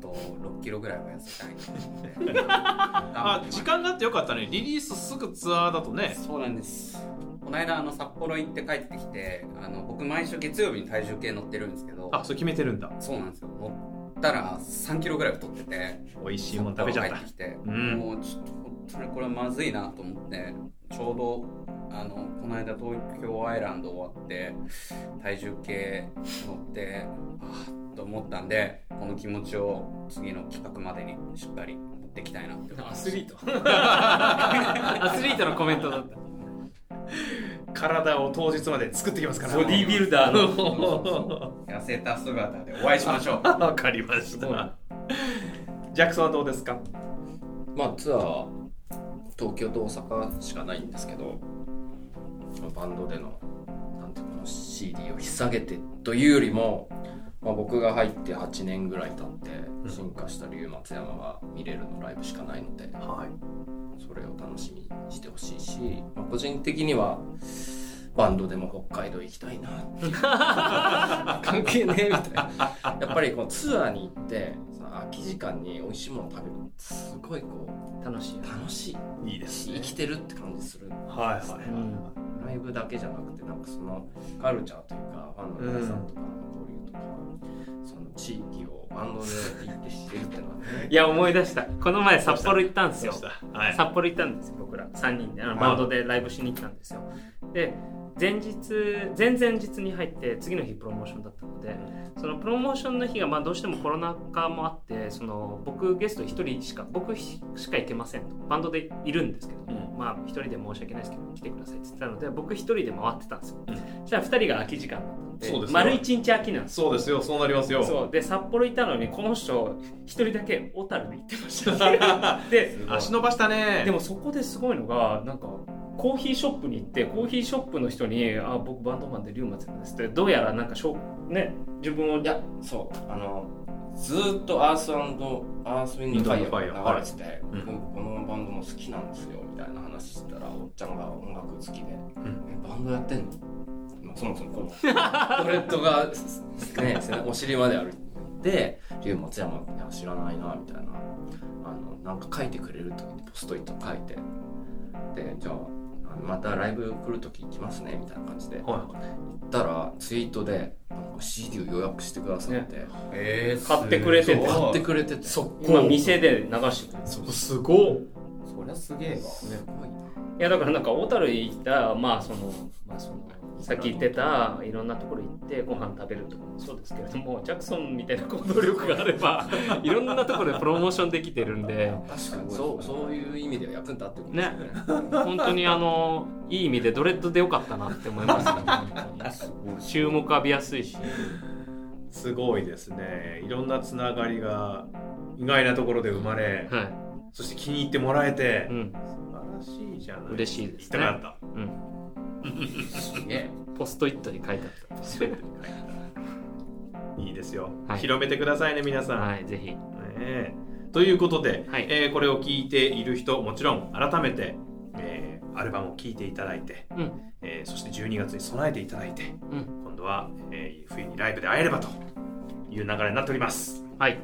Speaker 4: と6キロぐらいは痩せたいなと思って。
Speaker 2: あ時間があってよかったねリリースすぐツアーだとね。
Speaker 4: そうなんです。この間あの札幌行って帰ってきてあの僕毎週月曜日に体重計乗ってるんですけど。
Speaker 2: あそれ決めてるんだ。
Speaker 4: そうなんですよ。乗ったら3キロぐらい太ってて
Speaker 2: 美味しいもん食べちゃった。
Speaker 4: 帰ってきて、
Speaker 2: うん。
Speaker 4: もうちょっと本当にこれはまずいなと思ってちょうどあのこの間東京アイランド終わって体重計乗ってああと思ったんでこの気持ちを次の企画までにしっかり持っていきたいなって思います。
Speaker 3: アスリート。アスリートのコメントだった。
Speaker 2: 体を当日まで作ってきますから。
Speaker 3: ボディービルダーの。
Speaker 4: 痩せた姿でお会いしましょう。
Speaker 2: わかりました。ジャクソンはどうですか？
Speaker 5: まあツアーは東京と大阪しかないんですけどバンドでのなんていうかな CD を引っ提げてというよりも、まあ、僕が入って8年ぐらい経って進化した龍松山が見れるのライブしかないので
Speaker 2: はい。
Speaker 5: それを楽しみにしてほしいし、まあ、個人的にはバンドでも北海道行きたいな。関係ねえみたいな。やっぱりこのツアーに行ってその空き時間に美味しいもの食べるってすごいこう
Speaker 3: 楽しい
Speaker 5: 楽しい。
Speaker 2: いいですね。
Speaker 5: 生きてるって感じする。
Speaker 2: はいはい。
Speaker 3: うん。
Speaker 5: ライブだけじゃなくてなんかそのカルチャーというかファンの皆さんとかの交流とか、その地域をバンドで行って知れるってのはね。
Speaker 3: いや思い出した。この前札幌行ったんですよ。
Speaker 2: そうした。はい。
Speaker 3: 札幌行ったんですよ僕ら。3人で。あのバンドでライブしに行ったんですよ。で前日前々日に入って次の日プロモーションだったのでそのプロモーションの日がまあどうしてもコロナ禍もあってその僕ゲスト1人しか僕しか行けませんと。バンドでいるんですけども、まあ1人で申し訳ないですけど来てくださいって言ってたので僕1人で回ってたんですよ、
Speaker 2: うん。
Speaker 3: じゃあ2人が空き時間だったんで
Speaker 2: そうですよ。
Speaker 3: 丸1日空きなんですよ。
Speaker 2: そうですよ。そうなりますよ。
Speaker 3: そう。で札幌行ったのにこの人一人だけ小樽に行ってました。で
Speaker 2: 足伸ばしたね。
Speaker 3: でもそこですごいのがなんかコーヒーショップに行ってコーヒーショップの人に「あ僕バンドマンで龍松山です」ってどうやらなんかしょね。自分を
Speaker 5: いやそう。あのずーっとアースアースウィンドファイヤーが流れてて、
Speaker 2: うん。
Speaker 5: 僕このバンドも好きなんですよみたいな話してたらおっちゃんが音楽好きで「えバンドやってんの?」まあそもそもこの ドレッドがねお尻まであるで「龍松山いや知らないな」みたいな。あのなんか書いてくれるときにポストイット書いて。でじゃあまたライブ来るとき行きますねみたいな感じで。
Speaker 2: は
Speaker 5: 行ったらツイートでなんか CD を予約してくださって、
Speaker 4: えー
Speaker 3: 買ってくれてて
Speaker 5: 買ってくれてて。
Speaker 2: そ
Speaker 3: 今店で流してくれる。
Speaker 2: そすごっ
Speaker 4: そりゃすげえわ。
Speaker 5: すごいな。い
Speaker 3: やだからなんか小樽行ったまあそのまあそのさっき言ってたいろんなところ行ってご飯食べるとかもそうですけれどもジャクソンみたいな行動力があれば いろんなところでプロモーションできてるんで。
Speaker 5: 確かに。そうそういう意味では役に立ってくるんですよね。
Speaker 3: 本当にあのいい意味でドレッドでよかったなって思いますね注目浴びやすいし。
Speaker 2: すごいですね。いろんなつながりが意外なところで生まれ
Speaker 3: はい、
Speaker 2: そして気に入ってもらえて
Speaker 3: うん、
Speaker 2: 素晴らしいじゃない
Speaker 3: 嬉しいですね。うん。
Speaker 4: すげえ
Speaker 3: ポストイットに書いてあった。
Speaker 2: い いいですよ、
Speaker 3: はい。
Speaker 2: 広めてくださいね皆さん、
Speaker 3: はいぜひ。
Speaker 2: ねえ。ということで、
Speaker 3: はい。
Speaker 2: えーこれを聞いている人もちろん改めて、えーアルバムを聴いていただいて、
Speaker 3: うん。
Speaker 2: えーそして12月に備えていただいて、
Speaker 3: うん。
Speaker 2: 今度は、えー冬にライブで会えればという流れになっております。
Speaker 3: はい。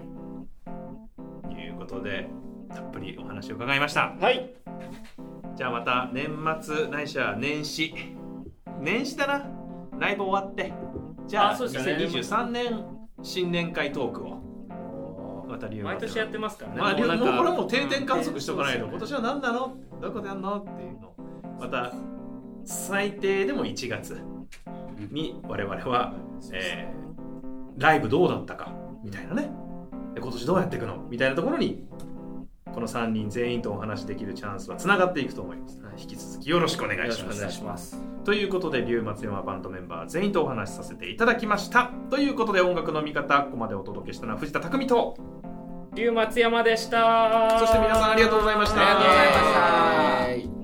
Speaker 2: ということでたっぷりお話を伺いました。
Speaker 3: はい。
Speaker 2: じゃあまた年末ないしは年始年始だな。ライブ終わって。じゃあ
Speaker 3: あそうですよね。
Speaker 2: 2023年新年会トークを。また
Speaker 3: 毎年やってますからね。
Speaker 2: まあ、もう
Speaker 3: なんか
Speaker 2: これはもう定点観測しておかないと、
Speaker 3: うん。
Speaker 2: 今年は何なの？どことやんの？っていうの。をまた最低でも1月に我々は、えーライブどうだったか。みたいなね。で今年どうやっていくの？みたいなところにこの3人全員とお話しできるチャンスはつながっていくと思います、引き続きよろしくお願いします。
Speaker 3: よろしくお願いします
Speaker 2: ということで龍松山バンドメンバー全員とお話しさせていただきました。ということで音楽の見方ここまでお届けしたのは藤田匠と
Speaker 3: 龍松山でした。
Speaker 2: そして皆さんありがとうございました。
Speaker 3: ありがとうございました。
Speaker 5: はい